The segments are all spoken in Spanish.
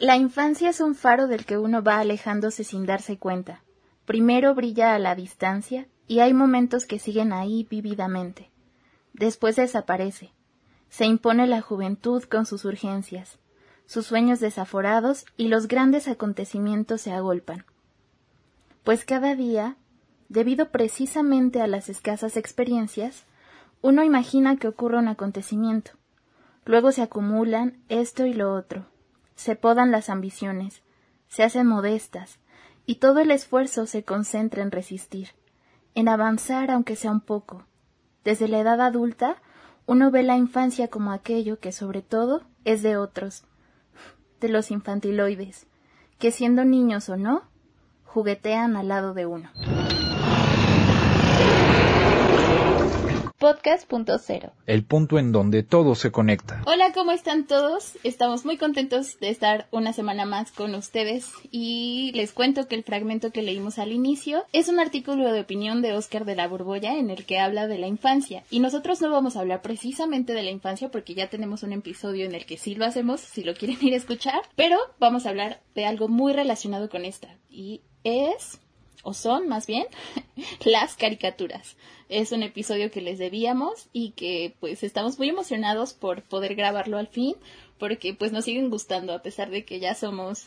La infancia es un faro del que uno va alejándose sin darse cuenta. Primero brilla a la distancia y hay momentos que siguen ahí vívidamente. Después desaparece. Se impone la juventud con sus urgencias, sus sueños desaforados y los grandes acontecimientos se agolpan. Pues cada día, debido precisamente a las escasas experiencias, uno imagina que ocurre un acontecimiento. Luego se acumulan esto y lo otro, se podan las ambiciones, se hacen modestas, y todo el esfuerzo se concentra en resistir, en avanzar aunque sea un poco. Desde la edad adulta, uno ve la infancia como aquello que sobre todo es de otros, de los infantiloides, que siendo niños o no, juguetean al lado de uno. Podcast.0 El punto en donde todo se conecta. Hola, ¿cómo están todos? Estamos muy contentos de estar una semana más con ustedes y les cuento que el fragmento que leímos al inicio es un artículo de opinión de Oscar de la Borbolla en el que habla de la infancia. Y nosotros no vamos a hablar precisamente de la infancia porque ya tenemos un episodio en el que sí lo hacemos, si lo quieren ir a escuchar, pero vamos a hablar de algo muy relacionado con esta y es o son más bien las caricaturas. Es un episodio que les debíamos y que pues estamos muy emocionados por poder grabarlo al fin porque pues nos siguen gustando a pesar de que ya somos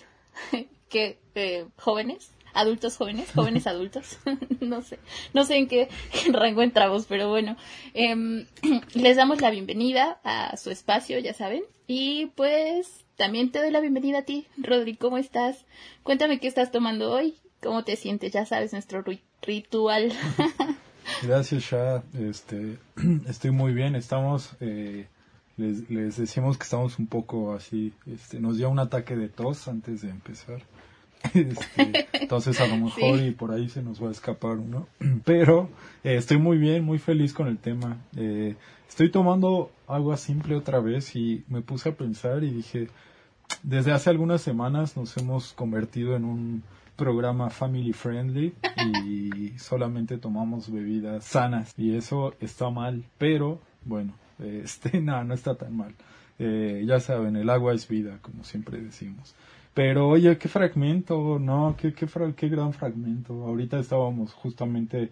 que eh, jóvenes adultos jóvenes, jóvenes adultos, no sé, no sé en qué rango entramos, pero bueno, em, les damos la bienvenida a su espacio, ya saben, y pues también te doy la bienvenida a ti, Rodri, ¿cómo estás? Cuéntame qué estás tomando hoy ¿Cómo te sientes? Ya sabes, nuestro ritual. Gracias, Sha. Este, estoy muy bien. Estamos, eh, les, les, decimos que estamos un poco así. Este, nos dio un ataque de tos antes de empezar. Este, entonces a lo mejor y por ahí se nos va a escapar uno. Pero eh, estoy muy bien, muy feliz con el tema. Eh, estoy tomando agua simple otra vez y me puse a pensar y dije, desde hace algunas semanas nos hemos convertido en un programa family friendly y solamente tomamos bebidas sanas y eso está mal, pero bueno, este, no, no está tan mal. Eh, ya saben, el agua es vida, como siempre decimos. Pero oye, qué fragmento, no, qué, qué, qué gran fragmento. Ahorita estábamos justamente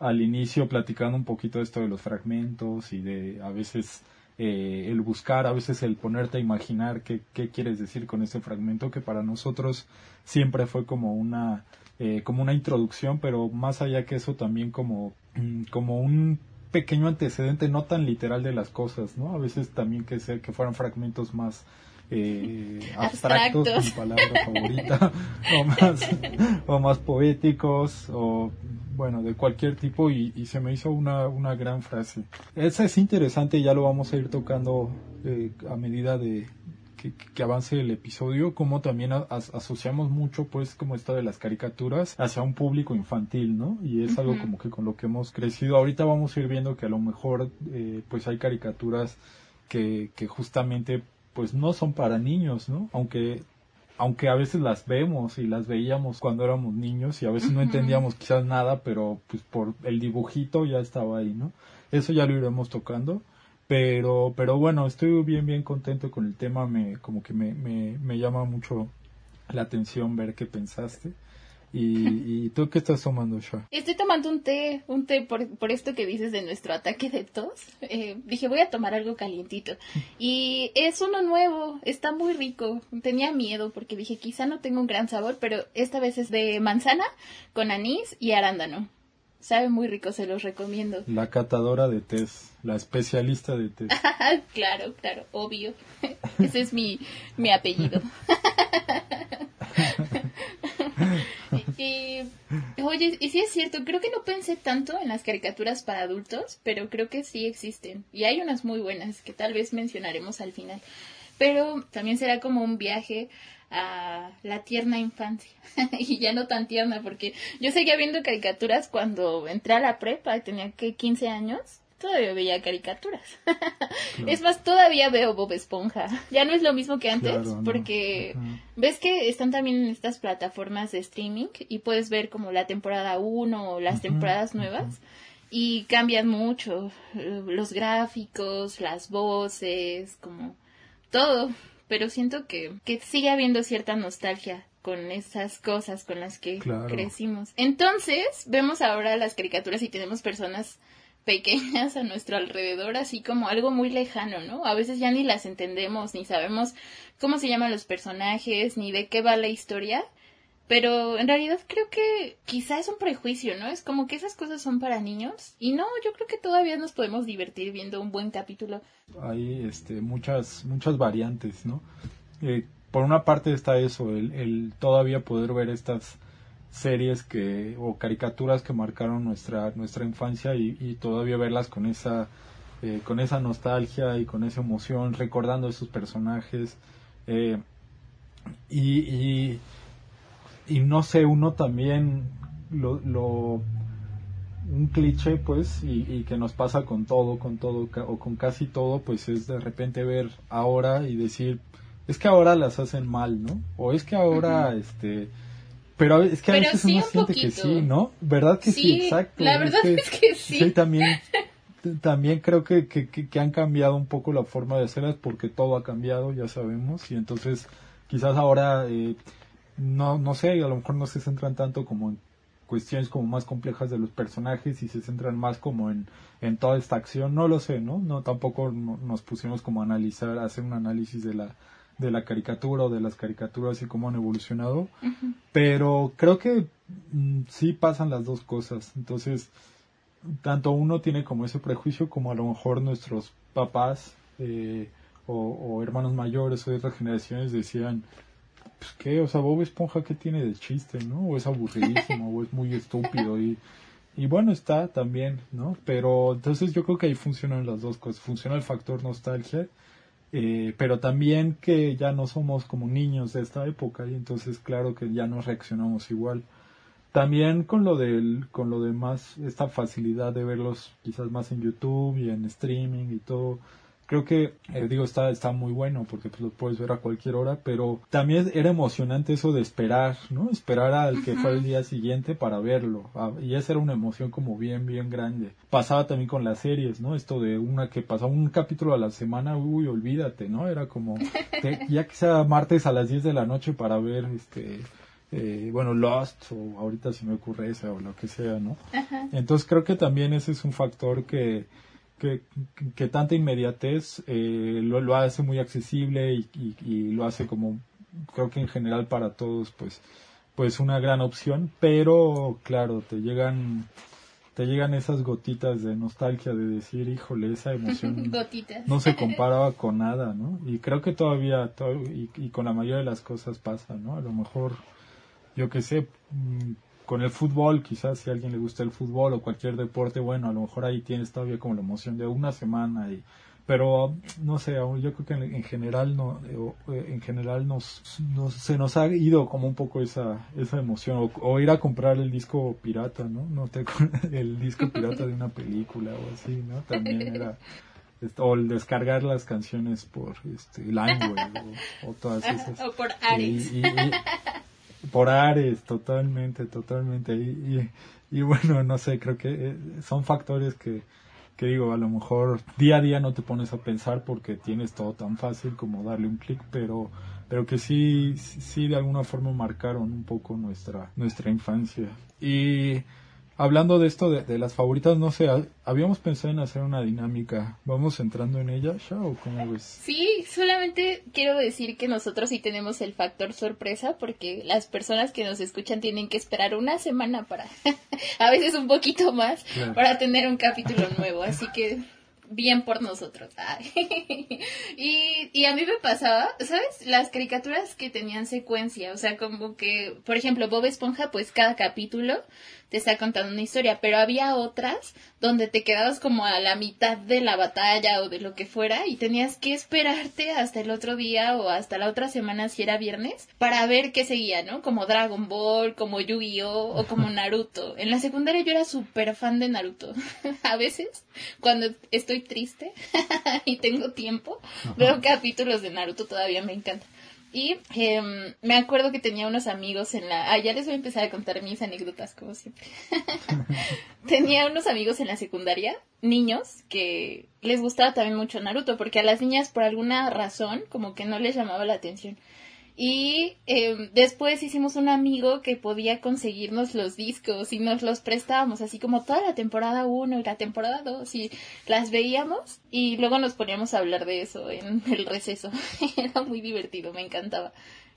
al inicio platicando un poquito de esto de los fragmentos y de a veces eh, el buscar, a veces el ponerte a imaginar qué, qué quieres decir con ese fragmento, que para nosotros siempre fue como una, eh, como una introducción, pero más allá que eso también como, mm, como un pequeño antecedente no tan literal de las cosas, ¿no? A veces también que, sea, que fueran fragmentos más eh, abstractos, mi palabra favorita, o más, o más poéticos, o bueno, de cualquier tipo y, se me hizo una, una gran frase. Esa es interesante, ya lo vamos a ir tocando eh, a medida de que, avance el episodio, como también asociamos mucho pues como esto de las caricaturas hacia un público infantil, ¿no? Y es algo como que con lo que hemos crecido. Ahorita vamos a ir viendo que a lo mejor eh, pues hay caricaturas que, que justamente pues no son para niños, ¿no? Aunque aunque a veces las vemos y las veíamos cuando éramos niños y a veces no entendíamos quizás nada, pero pues por el dibujito ya estaba ahí, ¿no? Eso ya lo iremos tocando. Pero, pero bueno, estoy bien, bien contento con el tema, me, como que me, me, me llama mucho la atención ver qué pensaste. ¿Y, tú qué estás tomando, ya Estoy tomando un té, un té por, por esto que dices de nuestro ataque de tos. Eh, dije, voy a tomar algo calientito. Y es uno nuevo, está muy rico. Tenía miedo porque dije, quizá no tengo un gran sabor, pero esta vez es de manzana con anís y arándano. Sabe muy rico, se los recomiendo. La catadora de tés, la especialista de tés. claro, claro, obvio. Ese es mi, mi apellido. y, oye, y sí es cierto, creo que no pensé tanto en las caricaturas para adultos, pero creo que sí existen. Y hay unas muy buenas que tal vez mencionaremos al final. Pero también será como un viaje a la tierna infancia. y ya no tan tierna, porque yo seguía viendo caricaturas cuando entré a la prepa, tenía que 15 años todavía veía caricaturas. Es más, todavía veo Bob Esponja. Ya no es lo mismo que antes, porque ves que están también en estas plataformas de streaming y puedes ver como la temporada 1 o las temporadas nuevas y cambian mucho los gráficos, las voces, como todo. pero siento que, que sigue habiendo cierta nostalgia con esas cosas con las que crecimos. Entonces, vemos ahora las caricaturas y tenemos personas pequeñas a nuestro alrededor, así como algo muy lejano, ¿no? A veces ya ni las entendemos, ni sabemos cómo se llaman los personajes, ni de qué va la historia. Pero en realidad creo que quizá es un prejuicio, ¿no? Es como que esas cosas son para niños. Y no, yo creo que todavía nos podemos divertir viendo un buen capítulo. Hay este, muchas, muchas variantes, ¿no? Eh, por una parte está eso, el, el, todavía poder ver estas series que o caricaturas que marcaron nuestra nuestra infancia y, y todavía verlas con esa eh, con esa nostalgia y con esa emoción recordando esos personajes eh, y, y y no sé, uno también lo, lo un cliché pues y, que nos pasa con todo, con todo o con casi todo pues es de repente ver ahora y decir es que ahora las hacen mal, ¿no? O es que ahora este pero es que a veces uno siente que sí, ¿no? ¿Verdad que sí? exacto. La verdad es que, sí. Sí, también también creo que, que, que, han cambiado un poco la forma de hacerlas porque todo ha cambiado, ya sabemos, y entonces quizás ahora eh, no, no sé, a lo mejor no se centran tanto como en cuestiones como más complejas de los personajes y se centran más como en, en toda esta acción, no lo sé, ¿no? No, tampoco nos pusimos como a analizar, a hacer un análisis de la, de la caricatura o de las caricaturas y cómo han evolucionado, pero creo que mm, sí pasan las dos cosas, entonces tanto uno tiene como ese prejuicio como a lo mejor nuestros papás eh, o, o hermanos mayores o de otras generaciones decían pues qué, o sea, Bob Esponja qué tiene de chiste, ¿no? O es aburridísimo, o es muy estúpido y, y bueno, está también, ¿no? Pero entonces yo creo que ahí funcionan las dos cosas, funciona el factor nostalgia, eh, pero también que ya no somos como niños de esta época y entonces claro que ya no reaccionamos igual. También con lo del, con lo de más, esta facilidad de verlos quizás más en YouTube y en streaming y todo, creo que eh, digo está está muy bueno porque pues, lo puedes ver a cualquier hora pero también era emocionante eso de esperar no esperar al que fue el día siguiente para verlo. Ah, y esa era una emoción como bien bien grande. Pasaba también con las series no esto de una que pasaba un capítulo a la semana uy olvídate no era como ya que sea martes a las 10 de la noche para ver este eh, bueno, Lost, o ahorita si me ocurre esa, o lo que sea, ¿no? Entonces creo que también ese es un factor que, que, que tanta inmediatez eh, lo, lo, hace muy accesible y, y, lo hace como creo que en general para todos pues pues una gran opción. Pero claro te llegan te llegan esas gotitas de nostalgia de decir híjole esa emoción no se comparaba con nada no y creo que todavía y, y, con la mayoría de las cosas pasa no a lo mejor yo que sé mm, con el fútbol, quizás si a alguien le gusta el fútbol o cualquier deporte, bueno, a lo mejor ahí tienes todavía como la emoción de una semana y pero no sé, yo creo que en, general no eh, en general nos, se nos ha ido como un poco esa esa emoción o, ir a comprar el disco pirata, ¿no? No te el disco pirata de una película o así, ¿no? También era o el descargar las canciones por este o, todas esas o por Ares por Ares, totalmente, totalmente. Y, y, bueno, no sé, creo que eh, son factores que, que digo, a lo mejor día a día no te pones a pensar porque tienes todo tan fácil como darle un clic, pero, pero que sí, sí de alguna forma marcaron un poco nuestra, nuestra infancia. Y Hablando de esto de, las favoritas, no sé, habíamos pensado en hacer una dinámica. ¿Vamos entrando en ella, ya o cómo ves? Sí, solamente quiero decir que nosotros sí tenemos el factor sorpresa porque las personas que nos escuchan tienen que esperar una semana para, a veces un poquito más, para tener un capítulo nuevo. Así que bien por nosotros. y, y a mí me pasaba, ¿sabes? Las caricaturas que tenían secuencia, o sea, como que, por ejemplo, Bob Esponja, pues cada capítulo te está contando una historia, pero había otras donde te quedabas como a la mitad de la batalla o de lo que fuera y tenías que esperarte hasta el otro día o hasta la otra semana si era viernes para ver qué seguía, ¿no? Como Dragon Ball, como Yu-Gi-Oh o como Naruto. En la secundaria yo era súper fan de Naruto. a veces, cuando estoy triste y tengo tiempo, veo capítulos de Naruto, todavía me encanta. Y em, me acuerdo que tenía unos amigos en la... Ah, ya les voy a empezar a contar mis anécdotas, como siempre. tenía unos amigos en la secundaria, niños, que les gustaba también mucho Naruto, porque a las niñas por alguna razón como que no les llamaba la atención. Y em, después hicimos un amigo que podía conseguirnos los discos y nos los prestábamos, así como toda la temporada 1 y la temporada 2 y las veíamos y luego nos poníamos a hablar de eso en el receso. Era muy divertido, me encantaba.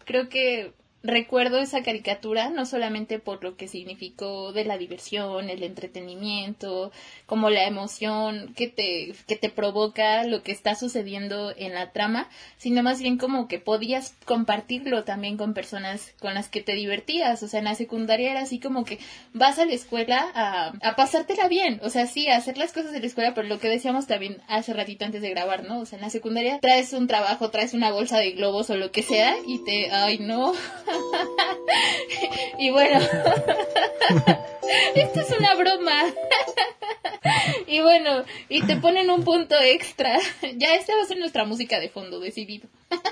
Creo que recuerdo esa caricatura no solamente por lo que significó de la diversión, el entretenimiento, como la emoción que te, que te provoca lo que está sucediendo en la trama, sino más bien como que podías compartirlo también con personas con las que te divertías. O sea, en la secundaria era así como que vas a la escuela a, a pasártela bien. O sea, sí, a hacer las cosas de la escuela, pero lo que decíamos también hace ratito antes de grabar, ¿no? O sea, en la secundaria traes un trabajo, traes una bolsa de globos o lo que sea y te, ay no, y bueno, esto es una broma. y bueno, y te ponen un punto extra. ya esta va a ser nuestra música de fondo, decidido.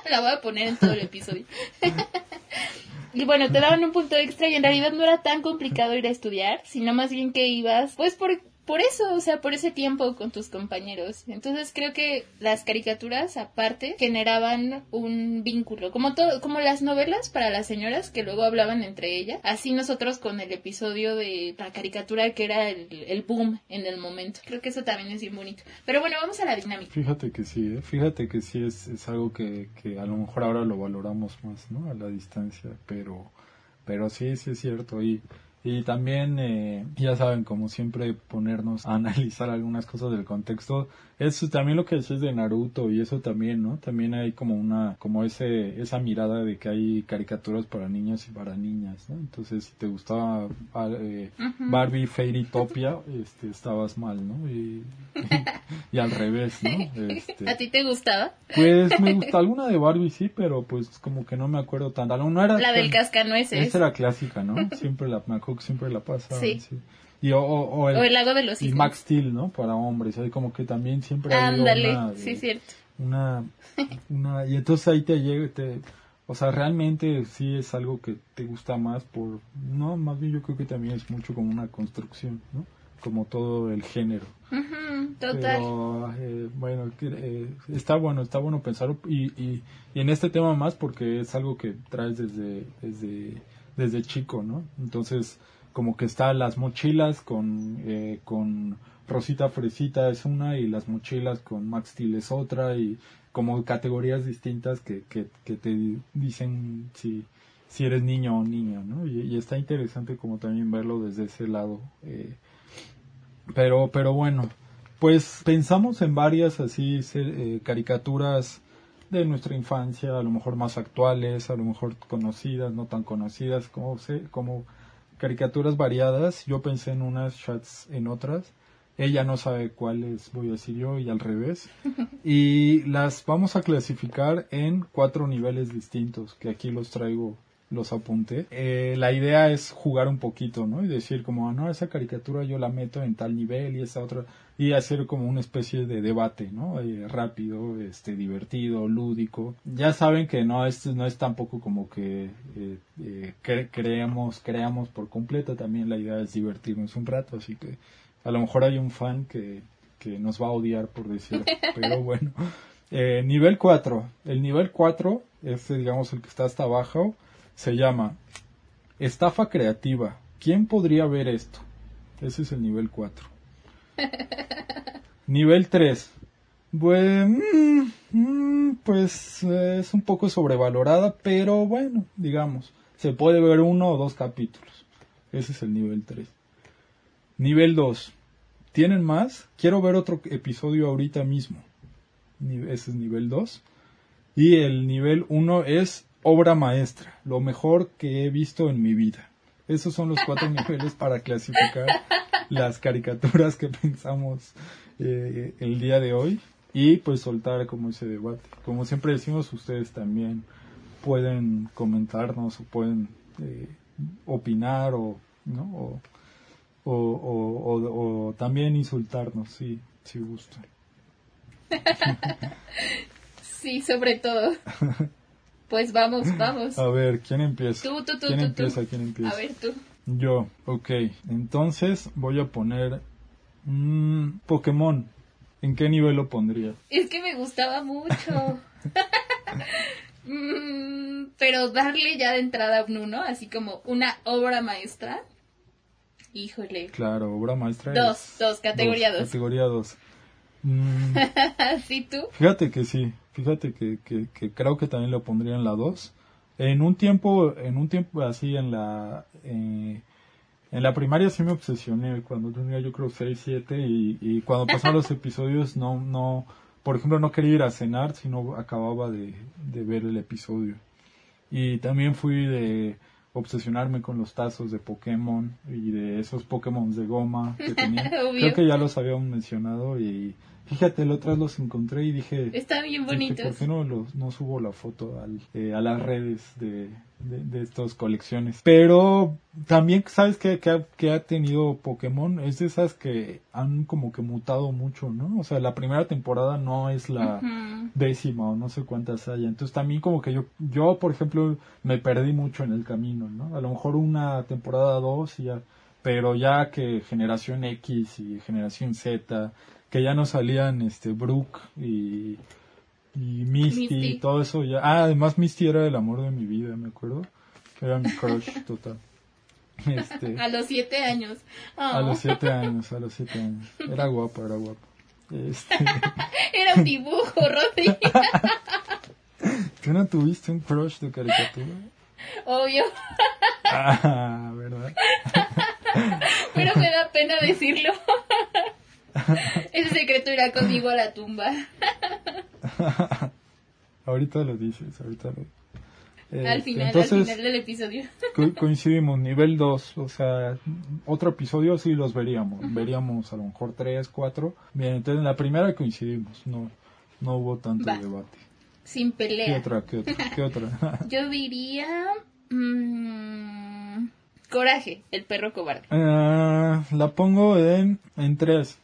La voy a poner en todo el episodio. y bueno, te daban un punto extra y en realidad no era tan complicado ir a estudiar, sino más bien que ibas, pues por por eso, o sea, por ese tiempo con tus compañeros. Entonces creo que las caricaturas, aparte, generaban un vínculo, como todo, como las novelas para las señoras que luego hablaban entre ellas. Así nosotros con el episodio de la caricatura que era el, boom en el momento. Creo que eso también es bien bonito. Pero bueno, vamos a la dinámica. Fíjate que sí, ¿eh? fíjate que sí es, es algo que, que a lo mejor ahora lo valoramos más, ¿no? A la distancia, pero, pero sí, sí es cierto. Y y también, eh, ya saben, como siempre, ponernos a analizar algunas cosas del contexto. Eso también lo que decís de Naruto y eso también, ¿no? También hay como una, como ese, esa mirada de que hay caricaturas para niños y para niñas, ¿no? Entonces, si te gustaba eh, Barbie Fairytopia, este, estabas mal, ¿no? Y, y, al revés, ¿no? Este, ¿A ti te gustaba? Pues me gusta alguna de Barbie, sí, pero pues como que no me acuerdo tanto. No era, la del cascanueces. Esa era clásica, ¿no? Siempre la, me acuerdo que siempre la pasa. Sí. Y, o, el, lago de los Y Max Steel, ¿no? Para hombres. Hay como que también siempre hay una... sí, cierto. Una, una... Y entonces ahí te llega... Te, o sea, realmente sí es algo que te gusta más por... No, más bien yo creo que también es mucho como una construcción, ¿no? Como todo el género. total. Pero, eh, bueno, eh, está bueno, está bueno pensarlo. Y, y, y, en este tema más porque es algo que traes desde, desde, desde chico, ¿no? Entonces como que está las mochilas con, eh, con Rosita Fresita es una y las mochilas con Max Steel es otra y como categorías distintas que, que, te dicen si, si eres niño o niña, ¿no? Y, está interesante como también verlo desde ese lado. Eh, pero, pero bueno, pues pensamos en varias así eh, caricaturas de nuestra infancia, a lo mejor más actuales, a lo mejor conocidas, no tan conocidas, como, sé, como caricaturas variadas. Yo pensé en unas, chats en otras. Ella no sabe cuáles voy a decir yo y al revés. Y las vamos a clasificar en cuatro niveles distintos, que aquí los traigo, los apunté. Eh, la idea es jugar un poquito, ¿no? Y decir como, ah, no, esa caricatura yo la meto en tal nivel y esa otra y hacer como una especie de debate, ¿no? Eh, rápido, este, divertido, lúdico. Ya saben que no es, no es tampoco como que eh, eh creamos, creamos por completo, también la idea es divertirnos un rato, así que a lo mejor hay un fan que, que nos va a odiar por decir, pero bueno. Eh, nivel 4. El nivel 4, este digamos el que está hasta abajo, se llama Estafa Creativa. ¿Quién podría ver esto? Ese es el nivel 4. Nivel 3. Bueno, mm, mm, pues es un poco sobrevalorada, pero bueno, digamos, se puede ver uno o dos capítulos. Ese es el nivel 3. Nivel 2. ¿Tienen más? Quiero ver otro episodio ahorita mismo. Ese es nivel 2. Y el nivel 1 es obra maestra, lo mejor que he visto en mi vida. Esos son los cuatro niveles para clasificar las caricaturas que pensamos eh, el día de hoy y pues soltar como ese debate. Como siempre decimos, ustedes también pueden comentarnos o pueden eh, opinar o, ¿no? O, o, o, también insultarnos, si, si gustan. sí, sobre todo. Pues vamos, vamos. A ver, ¿quién empieza? Tú, tú, tú, ¿Quién tú, empieza? tú. ¿Quién empieza? A ver, tú. Yo, ok. Entonces voy a poner mm, Pokémon. ¿En qué nivel lo pondría? Es que me gustaba mucho. Mm, pero darle ya de entrada a un uno, así como una obra maestra. Híjole. Claro, obra maestra. Dos, es- dos, categoría dos. Categoría 2. ¿Sí tú? fíjate que sí, fíjate que, que, que creo que también lo pondría en la 2. En un tiempo, en un tiempo así en la... eh, en la primaria sí me obsesioné cuando tenía yo creo 6, 7 y, y cuando pasaban los episodios no, no, por ejemplo no quería ir a cenar sino acababa de, de ver el episodio. Y también fui de obsesionarme con los tazos de Pokémon y de esos Pokémon de goma que tenía. Creo que ya los habíamos mencionado y fíjate, la otra los encontré y dije... Están bien Dije, bonitos. ¿Por qué no, los, no subo la foto al, eh, a las redes de, de, de estas colecciones? Pero también, ¿sabes qué, qué ha, qué ha tenido Pokémon? Es de esas que han como que mutado mucho, ¿no? O sea, la primera temporada no es la décima o no sé cuántas haya. Entonces también como que yo, yo por ejemplo, me perdí mucho en el camino, ¿no? A lo mejor una temporada dos y ya, pero ya que generación X y generación Z, que ya no salían este Brooke y, y Misty, Misty. y todo eso ya. Ah, además Misty era el amor de mi vida, me acuerdo. Que era mi crush total. Este, A los siete años. a Oh, los siete años, a los siete años. Era guapa, era guapa. Este, Era un dibujo, Rodri. ¿Tú no tuviste un crush de caricatura? Obvio. Ah, ¿verdad? Pero me da pena decirlo. Ese secreto irá conmigo a la tumba. ahorita lo dices, ahorita lo al Este, final, entonces, al final del episodio. co- coincidimos, nivel 2, o sea, otro episodio sí los veríamos, veríamos a lo mejor 3, 4. Bien, entonces en la primera coincidimos, no no hubo tanto Va. debate. Sin ¿Qué pelea. otra? ¿Qué otra? ¿Qué otra? Yo diría... mm, coraje, el perro cobarde. Ah, la pongo en en 3.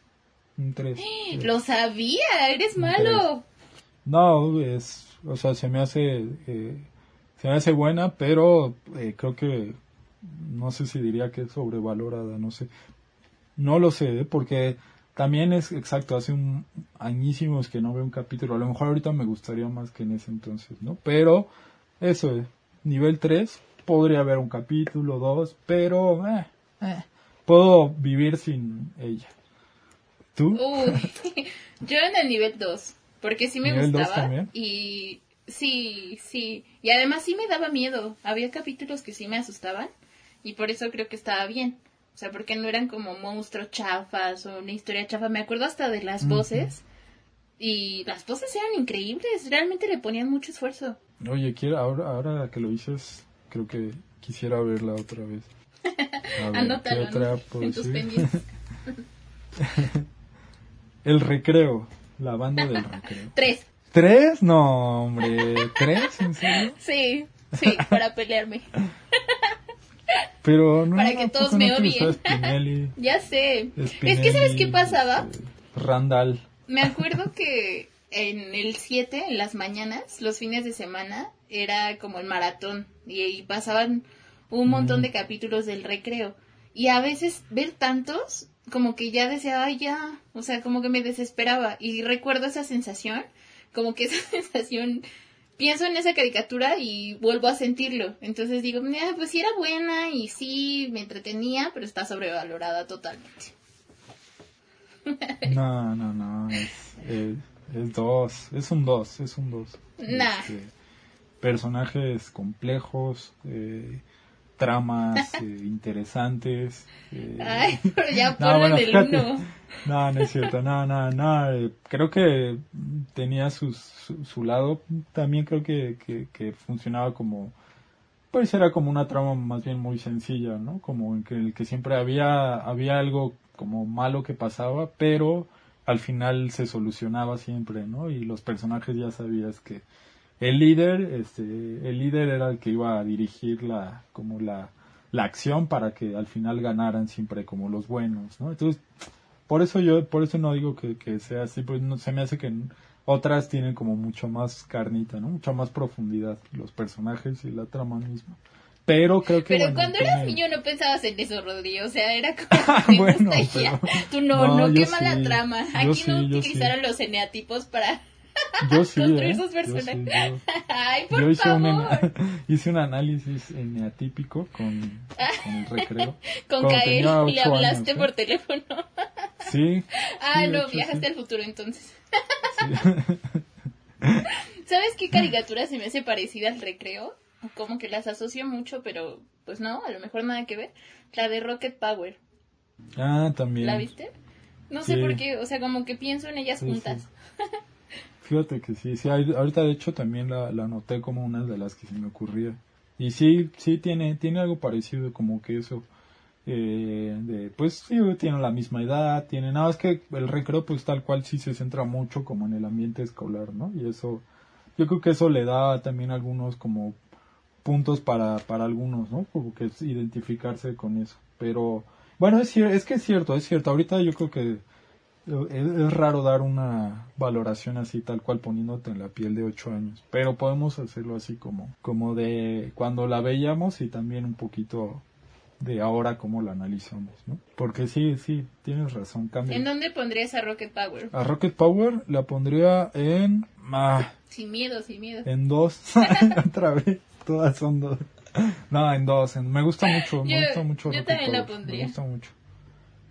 En 3. Lo sabía, eres malo. No, es, o sea, se me hace, eh, se me hace buena, pero eh, creo que, no sé si diría que es sobrevalorada, no sé. No lo sé, ¿eh? porque también es exacto, hace un añísimos que no veo un capítulo. A lo mejor ahorita me gustaría más que en ese entonces, ¿no? Pero, eso, eh, nivel 3, podría haber un capítulo, dos, pero, eh, eh, puedo vivir sin ella. ¿Tú? Uy, yo en el nivel 2, porque sí me ¿Nivel dos gustaba. Y sí, sí. Y además sí me daba miedo. Había capítulos que sí me asustaban. Y por eso creo que estaba bien. O sea, porque no eran como monstruos chafas o una historia chafa. Me acuerdo hasta de las voces. Y las voces eran increíbles. Realmente le ponían mucho esfuerzo. Oye, quiero, ahora, ahora que lo dices, creo que quisiera verla otra vez. A ver, Anótalo ¿qué otra ¿no? puedo en tus pendientes. El recreo, la banda del recreo. Tres. ¿Tres? No, hombre, ¿tres? ¿En serio? Sí, sí, para pelearme. Pero no. Para ¿a que todos me odien. Spinelli, Ya sé. Spinelli, es que, ¿sabes qué pasaba? este, Randall. Me acuerdo que en el 7, en las mañanas, los fines de semana, era como el maratón y, y pasaban un montón de capítulos del recreo. Y a veces ver tantos, como que ya decía, ay, ya, o sea, como que me desesperaba. Y recuerdo esa sensación, como que esa sensación, pienso en esa caricatura y vuelvo a sentirlo. Entonces digo, "Ah, pues sí era buena y sí me entretenía, pero está sobrevalorada totalmente. No, no, no, es, es, es dos, es un dos, es un dos. Nah. Este, personajes complejos, eh, tramas eh, interesantes. eh, Ay, pero ya No, bueno, uno. No, no es cierto, no, no, no. eh, Creo que tenía su, su lado. También creo que, que, que funcionaba como. Pues era como una trama más bien muy sencilla, ¿no? Como en que, el que siempre había, había algo como malo que pasaba, pero al final se solucionaba siempre, ¿no? Y los personajes ya sabías que el líder, este, el líder era el que iba a dirigir la, como la, la acción para que al final ganaran siempre como los buenos, ¿no? Entonces, por eso yo, por eso no digo que, que sea así, pues no, se me hace que Otras tienen como mucho más carnita, ¿no? Mucha más profundidad los personajes y la trama misma. Pero creo que. Pero bueno, cuando eras niño no pensabas en eso, Rodrigo. O sea, era como. Bueno, pero- Tú no, no, no, mala sí, trama. yo Aquí sí, no utilizaron los eneatipos para. Yo sí, construir ¿eh? sus Yo sí, personajes. yo- Ay, por Yo hice un, favor. hice un análisis eneatípico con, con el recreo. Con Kael tenía le hablaste años, ¿eh? por teléfono. Sí. Ah, sí, no, hecho, viajaste sí. al futuro entonces. Sí. ¿Sabes qué caricatura se me hace parecida al recreo? Como que las asocio mucho, pero pues no, a lo mejor nada que ver. La de Rocket Power. Ah, también. ¿La viste? No sé por qué, o sea, como que pienso en ellas juntas. Fíjate que sí, sí, ahorita de hecho también la, la anoté como una de las que se me ocurría. Y sí, sí tiene, tiene algo parecido como que eso. Eh, pues sí, tienen la misma edad, tienen, nada más que el recreo pues tal cual sí se centra mucho como en el ambiente escolar, ¿no? Y eso, yo creo que eso le da también algunos como puntos para, para algunos, ¿no? Como que es identificarse con eso. Pero, bueno, es, es que es cierto, es cierto. Ahorita yo creo que es, raro dar una valoración así tal cual poniéndote en la piel de ocho años, pero podemos hacerlo así como, como de cuando la veíamos y también un poquito de ahora cómo la analizamos, ¿no? Porque sí, sí, tienes razón, cambia. ¿En dónde pondrías a Rocket Power? A Rocket Power la pondría en, ah, Sin miedo, sin miedo. en dos, otra vez, todas son dos. No, en dos, en- me gusta mucho, me Yo- gusta mucho. yo Rocket también la pondría. Me gusta mucho.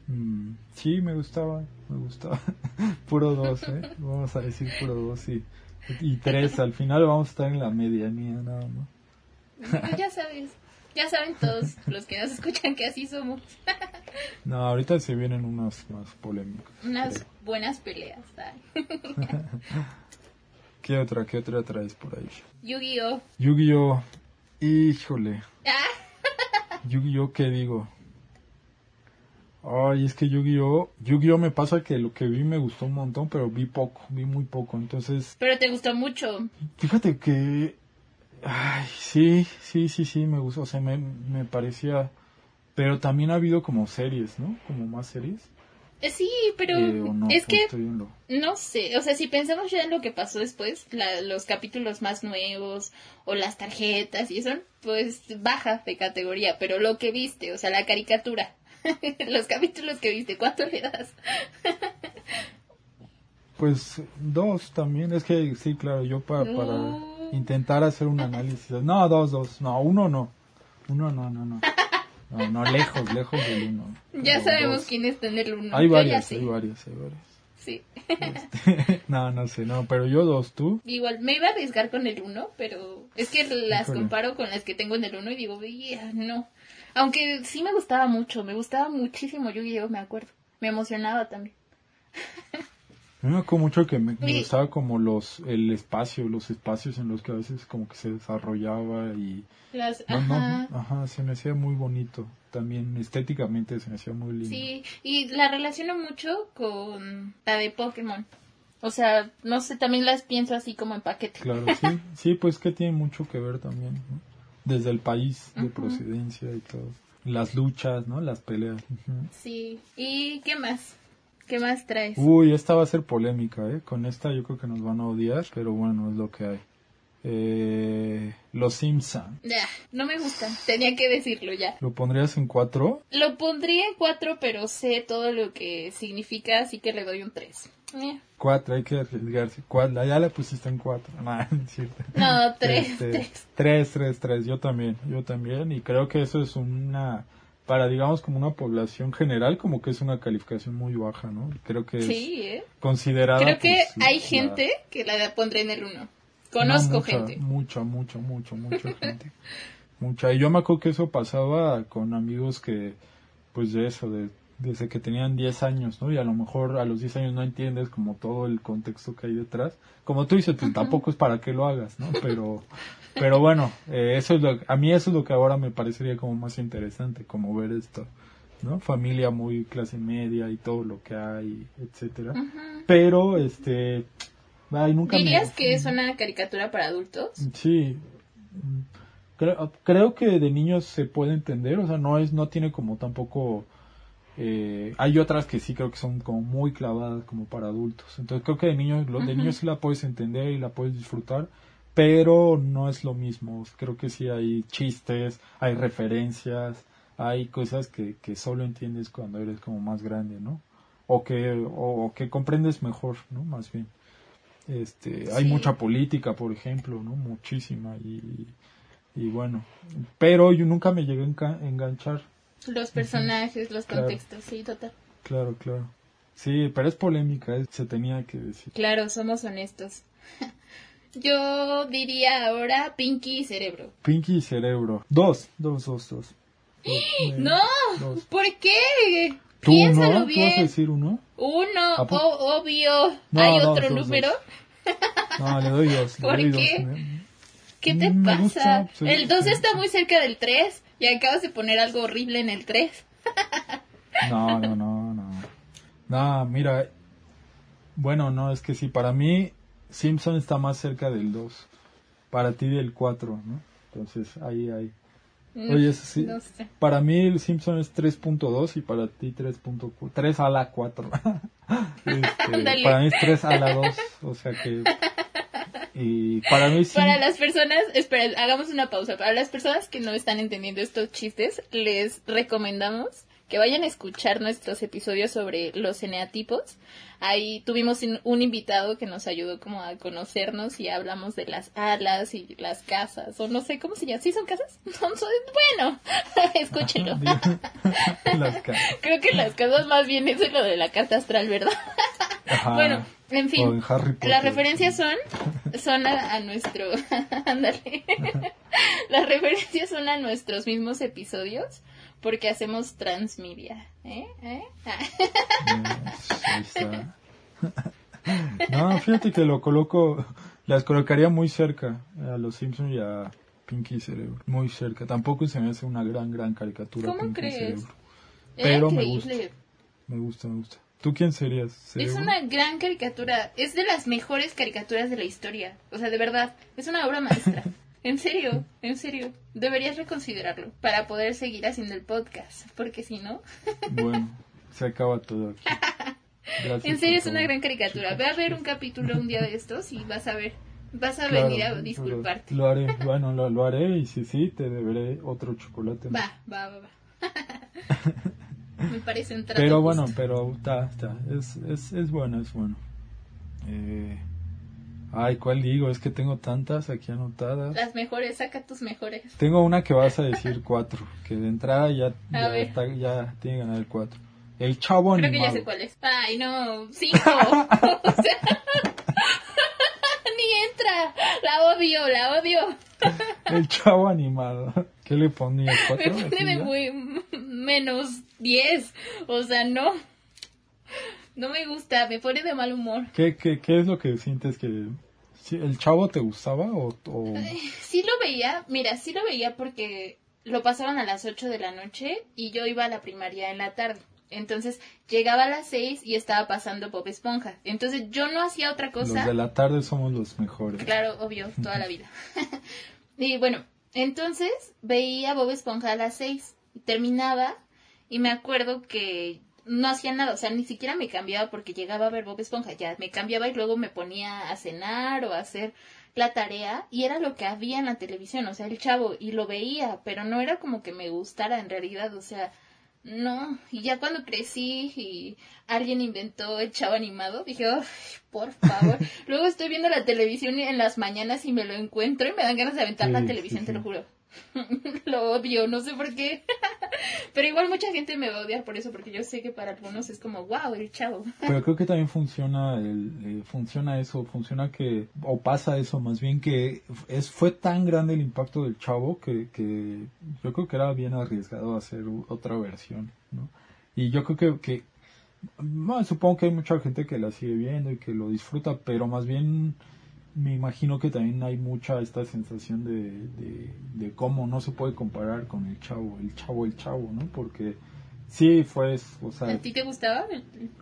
Mm, sí, me gustaba, me gustaba. puro dos, ¿eh? Vamos a decir puro dos y, y tres. Al final vamos a estar en la medianía, nada más. Pues ya sabes, ya saben todos los que nos escuchan que así somos. No, ahorita se vienen unas más polémicas. Unas creo. buenas peleas. ¿Qué otra, qué otra traes por ahí? Yu-Gi-Oh! Yu-Gi-Oh! Híjole. Ah, Yu-Gi-Oh! ¿Qué digo? Ay, es que Yu-Gi-Oh! Yu-Gi-Oh! me pasa que lo que vi me gustó un montón, pero vi poco, vi muy poco. Entonces, pero te gustó mucho. fíjate que... Ay, sí, sí, sí, sí, me gustó. O sea, me, me parecía... Pero también ha habido como series, ¿no? Como más series. Eh, Sí, pero Eh, ¿o no? es ¿O que no sé, o sea, si pensamos ya en lo que pasó después, la- los capítulos más nuevos o las tarjetas y eso, pues baja de categoría, pero lo que viste, o sea, la caricatura, los capítulos que viste, ¿cuánto le das? Pues dos también, es que sí, claro, yo pa- No. para intentar hacer un análisis. No, dos, dos, no, uno no. Uno no, no, no. No, no, lejos, lejos del uno. Ya Pero sabemos dos. quién está en el uno. Hay varias, sé. hay varias, hay varias. Sí. no, no sé, no, pero yo dos, tú. Igual, me iba a arriesgar con el 1, pero es que las Híjole. comparo con las que tengo en el 1 y digo, "Vaya, no. Aunque sí me gustaba mucho, me gustaba muchísimo Yu-Gi-Oh, me acuerdo. Me emocionaba también. A mí me acuerdo mucho que me, me Sí. gustaba como los, el espacio, los espacios en los que a veces como que se desarrollaba y... Las, No, no, ajá. ajá, se me hacía muy bonito. También estéticamente se me hacía muy lindo. Sí, y la relaciono mucho con la de Pokémon. O sea, no sé, también las pienso así como en paquete. Claro, sí, sí, pues que tiene mucho que ver también, ¿no? Desde el país de procedencia y todo. Las luchas, ¿no? Las peleas. Sí. ¿Y qué más? ¿Qué más traes? Uy, esta va a ser polémica, ¿eh? Con esta yo creo que nos van a odiar, pero bueno, es lo que hay. Eh, los Simpson. Ya, no me gusta. Tenía que decirlo ya. ¿Lo pondrías en cuatro? Lo pondría en 4, pero sé todo lo que significa, así que le doy un 3. Cuatro, hay que arriesgarse. Cuatro, ya la pusiste en cuatro. Nah, es. No, 3, Este, 3. Tres, tres, tres. Yo también, yo también. Y creo que eso es una, para digamos como una población general, como que es una calificación muy baja, ¿no? Creo que es Sí, ¿eh? considerada. Creo que pues, hay la- gente que la pondré en el 1. No, Conozco mucha, gente. Mucha, mucha, mucha, mucha gente. Mucha. Y yo me acuerdo que eso pasaba con amigos que, pues de eso, de, desde que tenían 10 años, ¿no? Y a lo mejor a los 10 años no entiendes como todo el contexto que hay detrás. Como tú dices, pues tampoco es para que lo hagas, ¿no? Pero, pero bueno, eh, eso es lo, a mí eso es lo que ahora me parecería como más interesante, como ver esto, ¿no? Familia muy clase media y todo lo que hay, etcétera. Pero, este, ay, nunca me- ¿Dirías que es una caricatura para adultos? Sí. Creo, creo que de niños se puede entender, o sea, no es, no tiene como tampoco Eh, hay otras que sí creo que son como muy clavadas como para adultos. Entonces creo que de niños, lo- de niños sí la puedes entender y la puedes disfrutar, pero no es lo mismo. Creo que sí hay chistes, hay referencias, hay cosas que, que solo entiendes cuando eres como más grande, ¿no? O que, o, o que comprendes mejor, ¿no? Más bien. Este, hay mucha política, por ejemplo, ¿no? Muchísima y, y bueno, pero yo nunca me llegué a enganchar, Los personajes, los Claro. contextos, sí, total. claro, claro. Sí, pero es polémica, se tenía que decir. Claro, somos honestos. Yo diría ahora Pinky y Cerebro. Pinky y Cerebro. Dos, dos, dos, dos. Dos, eh, ¡No! dos. ¿Por qué? ¿Tú Piénsalo no? ¿Tú vas a bien. decir uno? Uno, ¿A poco? o- obvio. No, ¿Hay dos, otro dos, número? dos. No, le doy dos. ¿Por doy dos. qué? ¿Qué te Mm, me pasa? gusta, sí, el 2 sí. está muy cerca del 3 y acabas de poner algo horrible en el 3. No, no, no, no. No, mira. Bueno, no, es que sí, para mí Simpson está más cerca del 2. Para ti del 4, ¿no? Entonces, ahí, ahí. Oye, eso sí. Mm, No sé. Para mí el Simpson es 3.2 y para ti 3.4. 3 a la 4. Este, para mí es 3 a la 2. O sea que... Y para mí sí. Para las personas, esperen, hagamos una pausa. Para las personas que no están entendiendo estos chistes, les recomendamos que vayan a escuchar nuestros episodios sobre los eneatipos. Ahí tuvimos un, invitado que nos ayudó como a conocernos y hablamos de las alas y las casas, o no sé cómo se llama. ¿Sí son casas? No, son- bueno, escúchenlo. Las ca- Creo que las casas más bien es lo de la carta astral, ¿verdad? Ajá. Bueno, en fin. Las referencias son, son a, a nuestro, ándale, las referencias son a nuestros mismos episodios porque hacemos transmedia, ¿eh? ¿Eh? Ah. Ahí está. No, fíjate que lo coloco, las colocaría muy cerca a los Simpsons y a Pinky Cerebro, muy cerca. Tampoco se me hace una gran, gran caricatura. ¿Cómo Pinky crees? Cerebro. Era Pero me increíble. Me gusta, me gusta. ¿Tú quién serías? Es una gran caricatura, es de las mejores caricaturas de la historia, o sea, de verdad, es una obra maestra. En serio, en serio, deberías reconsiderarlo para poder seguir haciendo el podcast, porque si no, Bueno, se acaba todo aquí. Gracias En serio es una gran caricatura. Ve a ver un capítulo un día de estos y vas a ver. Vas a Claro, venir a disculparte. Lo haré, bueno, lo, lo haré y si sí, te deberé otro chocolate. Va, va, va, va. Me parece un trato Pero justo. bueno, pero está, está, es, es, es bueno, es bueno. Eh, ay, ¿cuál digo? Es que tengo tantas aquí anotadas. Las mejores, saca tus mejores. Tengo una que vas a decir cuatro, que de entrada ya, ya, está- ya tiene que ganar el cuatro. El chavo Creo que animado. ya sé cuál es. Ay, no, cinco. Ni entra. La odio, la odio. El chavo animado. ¿Qué le ponía? Me ¿Cuatro? pone ¿Así de ya? muy menos diez. O sea, no. No me gusta, me pone de mal humor. ¿Qué, qué, ¿Qué es lo que sientes que... sí, ¿El chavo te gustaba o...? o- Sí lo veía, mira, sí lo veía porque lo pasaban a las 8 de la noche y yo iba a la primaria en la tarde. Entonces llegaba a las 6 y estaba pasando Bob Esponja. Entonces yo no hacía otra Los cosa. de la tarde somos los mejores. Claro, obvio, toda la vida. y bueno, entonces veía Bob Esponja a las 6 y terminaba y me acuerdo que no hacía nada, o sea, ni siquiera me cambiaba porque llegaba a ver Bob Esponja, ya me cambiaba y luego me ponía a cenar o a hacer la tarea y era lo que había en la televisión, o sea, el chavo y lo veía, pero no era como que me gustara en realidad, o sea, no, y ya cuando crecí y alguien inventó el chavo animado, dije, "Ay, por favor. Luego estoy viendo la televisión en las mañanas y me lo encuentro y me dan ganas de aventar Sí, la sí, televisión, te lo juro. lo odio, no sé por qué. Pero igual mucha gente me va a odiar por eso, porque yo sé que para algunos es como, wow, el chavo. Pero creo que también funciona el, eh, funciona eso, funciona que, o pasa eso más bien que es fue tan grande el impacto del chavo que, que yo creo que era bien arriesgado hacer otra versión, ¿no? Y yo creo que, que bueno, supongo que hay mucha gente que la sigue viendo y que lo disfruta, pero más bien me imagino que también hay mucha esta sensación de, de, de cómo no se puede comparar con el chavo, el chavo, el chavo, ¿no? Porque sí fue, o sea, ¿A ti te gustaba?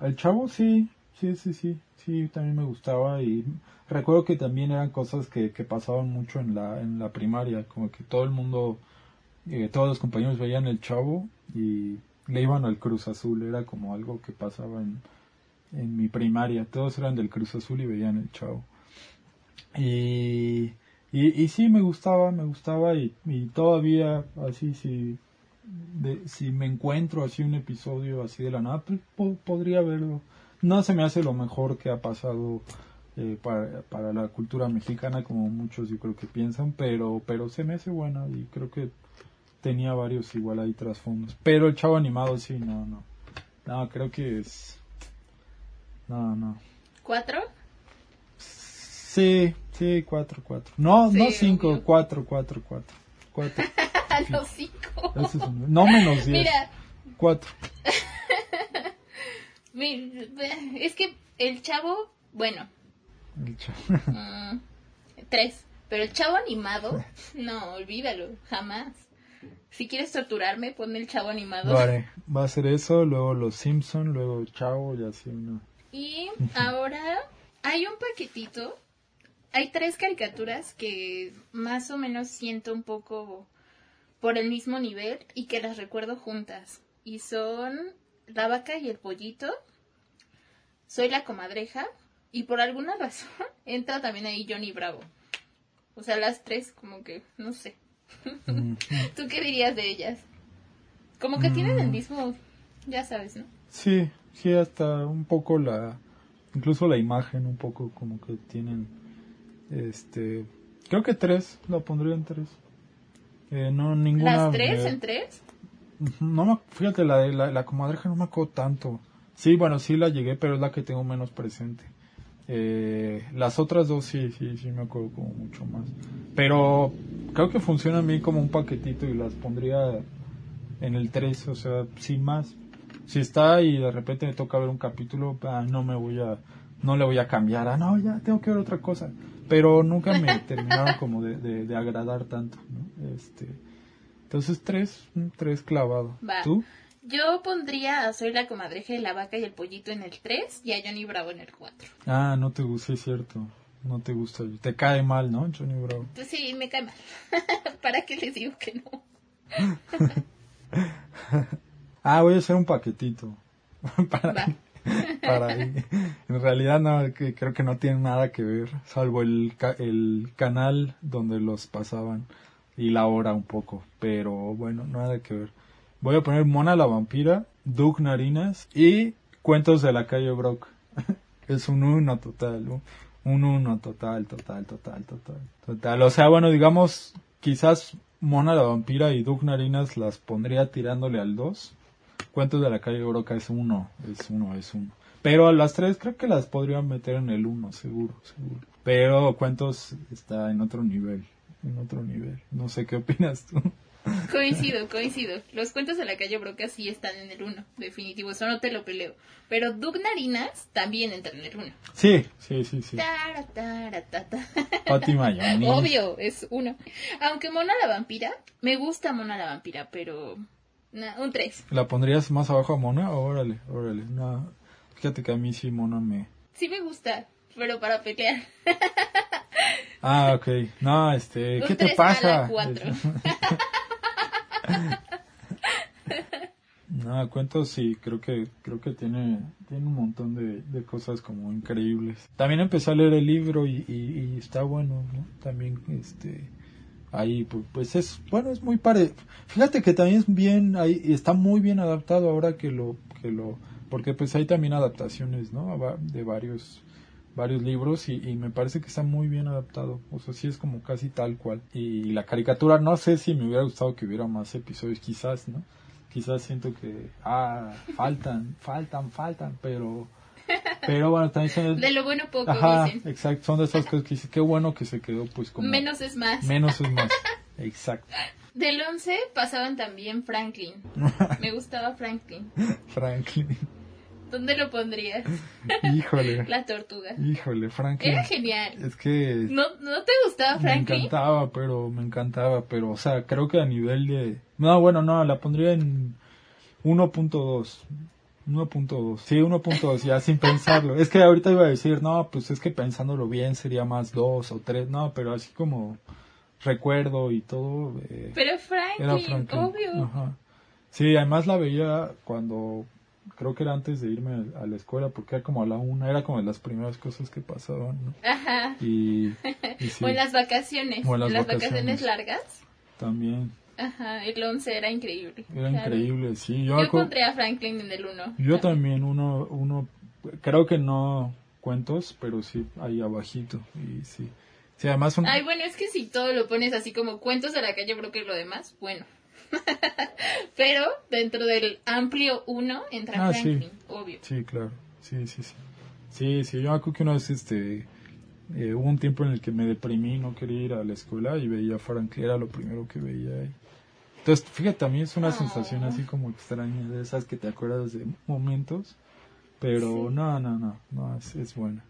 el chavo sí, sí, sí, sí, sí, también me gustaba y recuerdo que también eran cosas que, que pasaban mucho en la, en la primaria, como que todo el mundo, eh, todos los compañeros veían el chavo y, le iban al Cruz Azul, era como algo que pasaba en, en mi primaria, todos eran del Cruz Azul y veían el chavo. Y, y, y sí, me gustaba, me gustaba y, y todavía así, si, si me encuentro así un episodio así de la nada, pues, po- podría verlo. No se me hace lo mejor que ha pasado eh, para, para la cultura mexicana como muchos yo creo que piensan, pero, pero se me hace buena y creo que tenía varios igual ahí trasfondos. Pero el chavo animado sí, no, no. No, creo que es... No, no. ¿Cuatro? Sí, sí, cuatro, cuatro. No, Sí, no cinco, obvio. cuatro, cuatro, cuatro. Cuatro. Los cinco. Ese es un- no menos diez. Mira, Cuatro. mi- es que el chavo, bueno, El chavo. mm, tres. Pero el chavo animado, no, olvídalo, jamás. Si quieres torturarme, ponme el chavo animado. Haré. Va a ser eso, luego los Simpson, luego Chavo y así una. Y ahora hay un paquetito. Hay tres caricaturas que más o menos siento un poco por el mismo nivel y que las recuerdo juntas. Y son La vaca y el pollito, Soy la comadreja y por alguna razón entra también ahí Johnny Bravo. O sea, las tres como que, no sé. Mm, ¿Tú qué dirías de ellas? Como que tienen el Mm. mismo, ya sabes, ¿no? Sí, sí, hasta un poco la. Incluso la imagen, un poco como que tienen. Este. Creo que tres, la pondría en tres. Eh, no, ninguna. Las tres en tres. No me, fíjate, la de la, la comadreja no me acuerdo tanto. Sí, bueno, sí la llegué, pero es la que tengo menos presente. Eh, las otras dos sí, sí, sí me acuerdo como mucho más. Pero creo que funciona a mí como un paquetito y las pondría en el 3, o sea, sin más. Si está y de repente me toca ver un capítulo, ah, no me voy a, no le voy a cambiar, ah, no, ya tengo que ver otra cosa. Pero nunca me terminaron como de, de, de agradar tanto, ¿no? Este, entonces tres, tres clavado. Va. ¿Tú? Yo pondría a Soy la comadreja y la vaca y el pollito en el 3 y a Johnny Bravo en el 4. Ah, no te gusta, es cierto. No te gusta. Te cae mal, ¿no, Johnny Bravo? Pues sí, me cae mal. ¿Para qué les digo que no? Ah, voy a hacer un paquetito. para, Va. para ahí. En realidad no, creo que no tiene nada que ver, salvo el, el canal donde los pasaban y la hora un poco, pero bueno, nada que ver. Voy a poner Mona la vampira, Doug Narinas y Cuentos de la calle Brock. es un uno total, un uno total, total, total, total, total. O sea, bueno, digamos, quizás Mona la vampira y Doug Narinas las pondría tirándole al 2. Cuentos de la calle Broca es uno, es uno, es uno. Pero a las tres creo que las podrían meter en el uno, seguro, seguro. Pero Cuentos está en otro nivel, en otro nivel. No sé qué opinas tú. Coincido, coincido. Los cuentos de la calle Broca sí están en el 1, definitivo, eso no te lo peleo. Pero Doug Narinas también entra en el 1. Sí, sí, sí, sí. Tara, tara, ta, ta. Pati. Obvio, es uno. Aunque Mona la vampira, me gusta Mona la vampira, pero na, un 3. ¿La pondrías más abajo a Mona? Órale, órale. No, fíjate que a mí sí Mona me... Sí me gusta, pero para pelear. Ah, ok. No, este, Un ¿qué te tres a la pasa? cuatro. No, cuentos sí, creo que creo que tiene tiene un montón de, de cosas como increíbles. También empecé a leer el libro y, y, y está bueno, ¿no? También este ahí pu- pues es bueno es muy pare. Fíjate que también es bien ahí está muy bien adaptado ahora que lo que lo porque pues hay también adaptaciones, ¿no? De varios varios libros y, y me parece que está muy bien adaptado. O sea, sí es como casi tal cual. Y la caricatura, no sé si me hubiera gustado que hubiera más episodios, quizás, ¿no? Quizás siento que, ah, faltan, faltan, faltan, pero, pero bueno, también son... De lo bueno poco, Ajá, dicen. exacto, son de esas cosas que dices, qué bueno que se quedó pues como... Menos es más. Menos es más, exacto. Del 11 pasaban también Franklin. Me gustaba Franklin. Franklin, ¿Dónde lo pondrías? híjole, La tortuga. híjole, Franklin. Era genial. Es que... ¿No, ¿No te gustaba Me Franklin? encantaba, pero me encantaba, pero o sea, creo que a nivel de... No, bueno, no, la pondría en 1.2. 1.2. Sí, 1.2, ya sin pensarlo. Es que ahorita iba a decir, no, pues es que pensándolo bien sería más 2 o 3, no, pero así como recuerdo y todo. eh, Pero Franklin, era Franklin. obvio. Ajá. Sí, además la veía cuando, creo que era antes de irme a la escuela, porque era como a la una, era como de las primeras cosas que pasaban, ¿no? Ajá. Y, y sí, O en las vacaciones. O en las vacaciones. vacaciones. largas. también, Ajá, el 11 era increíble. era Claro. increíble, sí. Yo, Yo encontré a Franklin en el 1. yo también, uno, uno, creo que no cuentos, pero sí, ahí abajito, y sí. Sí, además son, Ay, bueno, es que si todo lo pones así como cuentos de la calle, creo que lo demás, bueno. Pero dentro del amplio 1 entra Ah, sí. Franklin, obvio. Sí, claro. Sí, sí, sí. Sí, sí, yo acuerdo que una vez este, eh, hubo un tiempo en el que me deprimí, no quería ir a la escuela y veía a Franklin, era lo primero que veía ahí. Entonces, fíjate, a mí es una Ah. sensación así como extraña, de esas que te acuerdas de momentos, pero Sí. no, no, no, no, es, es buena.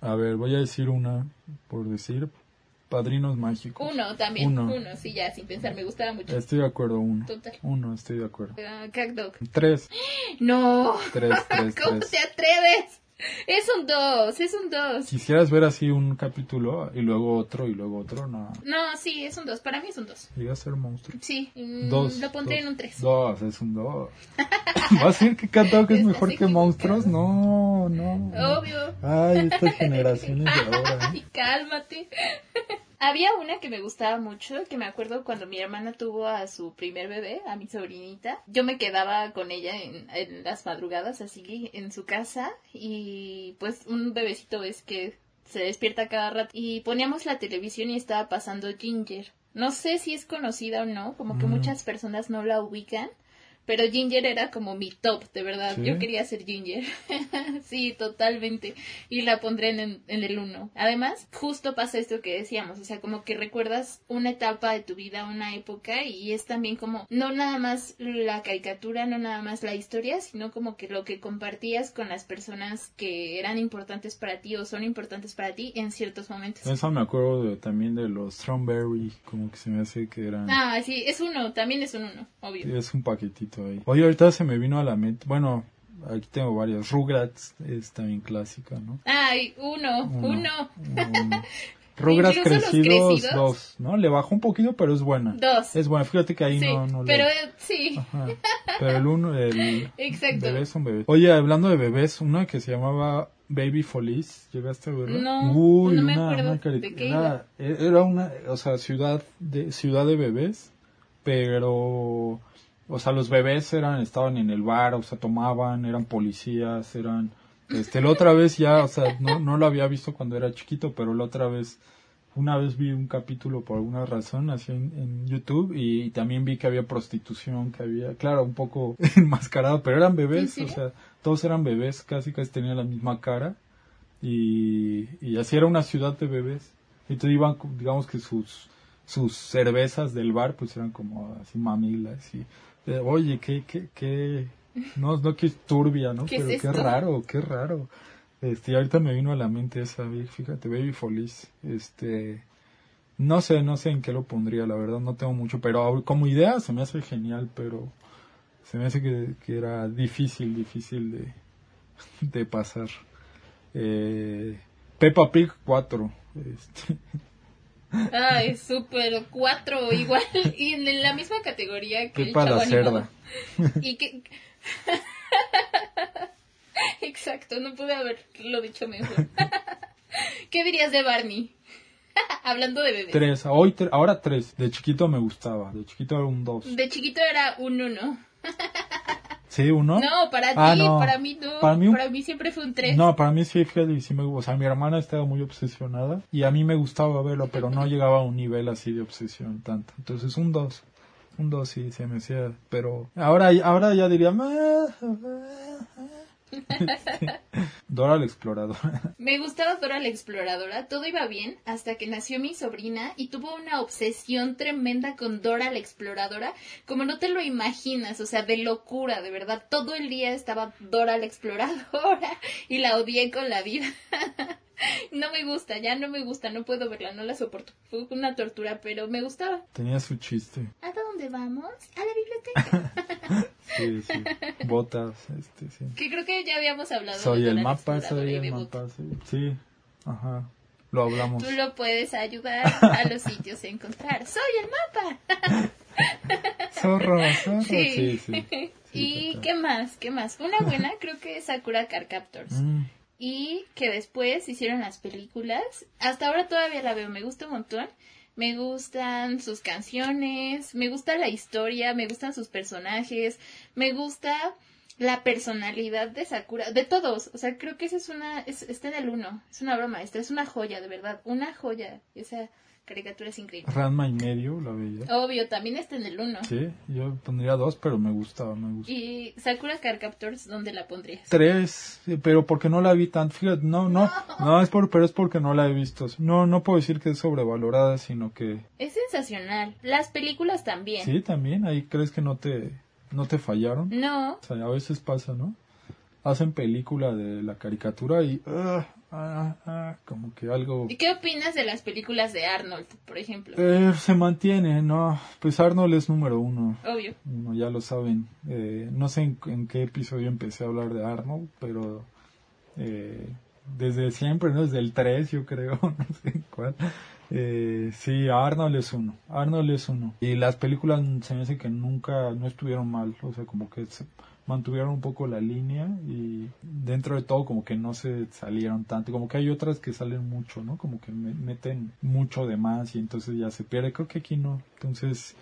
A ver, voy a decir una, por decir, Padrinos Mágicos. Uno también, Uno. uno. sí, ya, sin pensar, me gustaba mucho. Estoy de acuerdo, uno. Total. Uno, estoy de acuerdo. Dog. Tres, No, tres, tres, ¿cómo tres. te atreves? Es un 2, es un 2. Quisieras ver así un capítulo y luego otro y luego otro, no. No, sí, es un 2, para mí es un 2. Llega a ser monstruo. Sí, mm, Dos. lo pondré dos. en un 3. Dos, es un dos. ¿Vas a decir que Cat Dog es mejor que monstruos? No, no. no. Obvio. Ay, estas generaciones de ahora. ¿eh? Ay, cálmate. Había una que me gustaba mucho, que me acuerdo cuando mi hermana tuvo a su primer bebé, a mi sobrinita. Yo me quedaba con ella en, en las madrugadas, así, en su casa, y pues un bebecito es que se despierta cada rato. Y poníamos la televisión y estaba pasando Ginger. No sé si es conocida o no, como que Mm. muchas personas no la ubican. Pero Ginger era como mi top, de verdad. ¿Sí? Yo quería ser Ginger. sí, totalmente. Y la pondré en, en- el 1. Además, justo pasa esto que decíamos. O sea, como que recuerdas una etapa de tu vida, una época. Y es también como, no nada más la caricatura, no nada más la historia, sino como que lo que compartías con las personas que eran importantes para ti o son importantes para ti en ciertos momentos. Eso me acuerdo de- también de los Strawberry, como que se me hace que eran... Ah, sí, es uno, también es un uno, obvio. Sí, es un paquetito ahí. Oye, ahorita se me vino a la mente, bueno, aquí tengo varias. Rugrats es también clásica, ¿no? Ay, uno, uno. Uno. Rugrats crecidos, crecidos. dos, ¿no? Le bajó un poquito, pero es buena. Dos. Es buena, fíjate que ahí sí, no, no le- pero sí, Ajá. Pero el uno, el exacto. bebés son bebés. Oye, hablando de bebés, una que se llamaba Baby Feliz, ¿llegaste a verla? No, Uy, no me una, acuerdo una cari- de qué era, era una, o sea, ciudad de, ciudad de bebés, pero, o sea, los bebés eran, estaban en el bar, o sea, tomaban, eran policías, eran, este, la otra vez ya, o sea, no, no lo había visto cuando era chiquito, pero la otra vez, una vez vi un capítulo por alguna razón así en, en YouTube y, también vi que había prostitución, que había, claro, un poco enmascarado, pero eran bebés, ¿En o sea, todos eran bebés, casi casi tenían la misma cara y, y así era una ciudad de bebés. Entonces iban, digamos que sus sus cervezas del bar pues eran como así mamilas y eh, oye, qué, qué, qué, no, no que es turbia, ¿no? ¿Qué es Pero qué esto? raro, qué raro. Este, ahorita me vino a la mente esa, fíjate, Baby Feliz, este, no sé, no sé en qué lo pondría, la verdad, no tengo mucho, pero como idea se me hace genial, pero se me hace que, que era difícil, difícil de, de pasar. Eh, Peppa Pig 4, este, Ay, súper cuatro, igual, y en la misma categoría que el Pepa chavo la cerda. Y que... Exacto, no pude haberlo dicho mejor. ¿Qué dirías de Barney? Hablando de bebés. Tres, hoy tre- ahora tres. De chiquito me gustaba, de chiquito era un dos. De chiquito era un uno. Sí, uno. No, para Ah, ti, no. para mí no. Para Para mí mí, un- siempre fue un tres. No, para mí sí, fíjate, y sí me, o sea, mi hermana estaba muy obsesionada y a mí me gustaba verlo, pero no llegaba a un nivel así de obsesión tanto. Entonces un dos, un dos sí se me hacía, pero ahora, ahora ya diría, "Ah, Dora la exploradora. Me gustaba Dora la exploradora, todo iba bien hasta que nació mi sobrina y tuvo una obsesión tremenda con Dora la exploradora, como no te lo imaginas, o sea, de locura, de verdad. Todo el día estaba Dora la exploradora y la odié con la vida. No me gusta, ya no me gusta, no puedo verla, no la soporto. Fue una tortura, pero me gustaba. Tenía su chiste. ¿A dónde vamos? A la biblioteca. Sí, sí. Botas, este, sí. que creo que ya habíamos hablado Soy de el mapa, soy el mapa, sí. Sí, ajá. Lo hablamos. Tú lo puedes ayudar a los sitios a encontrar. ¡Soy el mapa! Zorro, zorro. Sí. Sí, sí. ¿Y total. qué más? ¿Qué más? Una buena creo que es Sakura Car Captors. Mm, Y que después hicieron las películas. Hasta ahora todavía la veo, me gusta un montón. Me gustan sus canciones, me gusta la historia, me gustan sus personajes, me gusta la personalidad de Sakura, de todos. O sea, creo que esa es una, es, está en el uno, es una obra maestra, es una joya, de verdad, una joya. Esa caricatura es increíble. Ranma y medio, la veía. Obvio, también está en el uno. Sí, yo pondría dos, pero me gustaba, me gustaba. Y Sakura Car Captors, ¿dónde la pondrías? Tres, sí, pero porque no la vi tan, fíjate, no, no, no, es por, pero es porque no la he visto. No, no puedo decir que es sobrevalorada, sino que, Es sensacional. Las películas también. sí, también, ahí crees que no te, no te fallaron. No, O sea, a veces pasa, ¿no? Hacen película de la caricatura y, ah, ah, ah, como que algo ¿Y qué opinas de las películas de Arnold, por ejemplo? eh, se mantiene, ¿no? Pues Arnold es número uno. Obvio. Bueno, ya lo saben. Eh, no sé en, en qué episodio empecé a hablar de Arnold, pero eh, desde siempre, ¿no? Desde el 3, yo creo, no sé cuál. Eh, sí, Arnold es uno. Arnold es uno. Y las películas se me hace que nunca, no estuvieron mal. O sea, como que se mantuvieron un poco la línea y dentro de todo como que no se salieron tanto. Como que hay otras que salen mucho, ¿no? Como que me- meten mucho de más y entonces ya se pierde. Creo que aquí no. Entonces,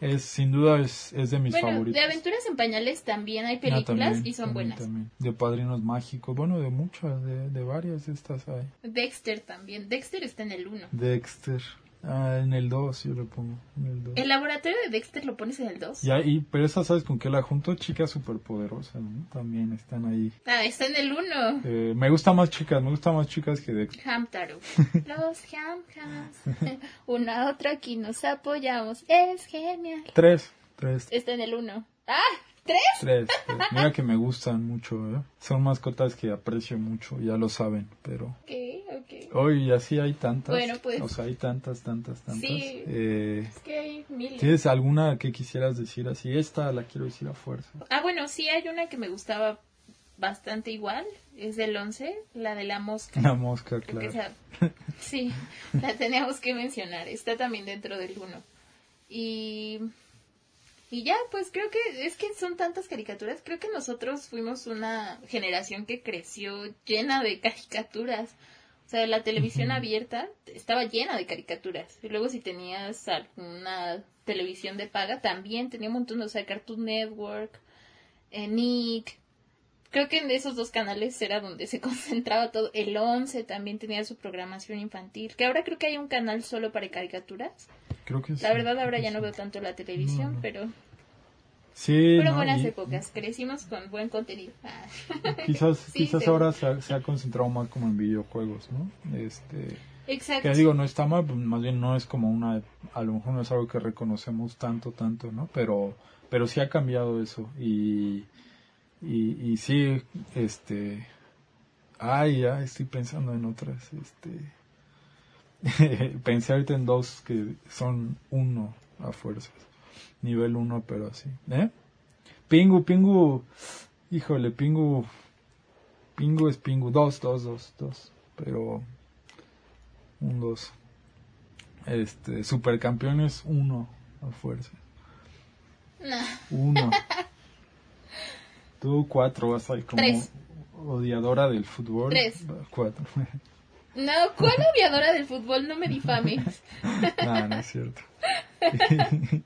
es sin duda es, es de mis Bueno, favoritos. de Aventuras en Pañales también hay Ah, películas también, y son también, buenas. también. De Padrinos Mágicos, bueno, de muchas, de, de varias de estas hay. Dexter también. Dexter está en el 1. Dexter, ah, en el 2 yo le pongo, en el 2. El laboratorio de Dexter lo pones en el 2. Ya, y, pero esa, ¿sabes con qué la junto? Chicas superpoderosas, ¿no? También están ahí. Ah, está en el 1. Eh, me gusta más chicas, me gusta más chicas que Dexter. Hamtaro. Los Hamhams. Una otra aquí nos apoyamos. Es genial. Tres, tres, Está en el 1. ¡Ah! ¿Tres? tres. tres. Mira que me gustan mucho, ¿eh? Son mascotas que aprecio mucho, ya lo saben, pero... Ok, ok. Hoy así hay tantas. Bueno, pues. O sea, hay tantas, tantas, tantas. Sí. Eh, Es que hay miles. ¿Tienes alguna que quisieras decir así? Esta la quiero decir a fuerza. Ah, bueno, sí hay una que me gustaba bastante igual. Es del 11, la de la mosca. La mosca, claro. esa- sí, la teníamos que mencionar. Está también dentro del 1. Y, y ya, pues creo que es que son tantas caricaturas. Creo que nosotros fuimos una generación que creció llena de caricaturas. O sea, la televisión abierta estaba llena de caricaturas. Y luego si tenías alguna televisión de paga, también tenía un montón, o sea, Cartoon Network, eh, Nick. Creo que en esos dos canales era donde se concentraba todo. El 11 también tenía su programación infantil. Que ahora creo que hay un canal solo para caricaturas. Creo que sí. La verdad ahora ya Sí. no veo tanto la televisión, No. pero Sí, fueron ¿no? buenas Y épocas. Crecimos con buen contenido. Ah. Quizás, Sí, quizás pero- ahora se ha, se ha concentrado más como en videojuegos, ¿no? Este, Exacto. que digo, no está mal, pues, más bien no es como una, a lo mejor no es algo que reconocemos tanto, tanto, ¿no? Pero, pero sí ha cambiado eso y, y, y sí, este, ay, ya estoy pensando en otras, este, pensé ahorita en dos que son uno a fuerzas, nivel uno, pero así, ¿eh? Pingu, Pingu, híjole, Pingu, Pingu es Pingu, dos, dos, dos, dos, pero un dos. Este, supercampeones uno a fuerza. No. Uno. Tú cuatro vas ahí como Tres. odiadora del fútbol. Tres. Cuatro. No, ¿cuál odiadora del fútbol? No me difames. no, no es cierto.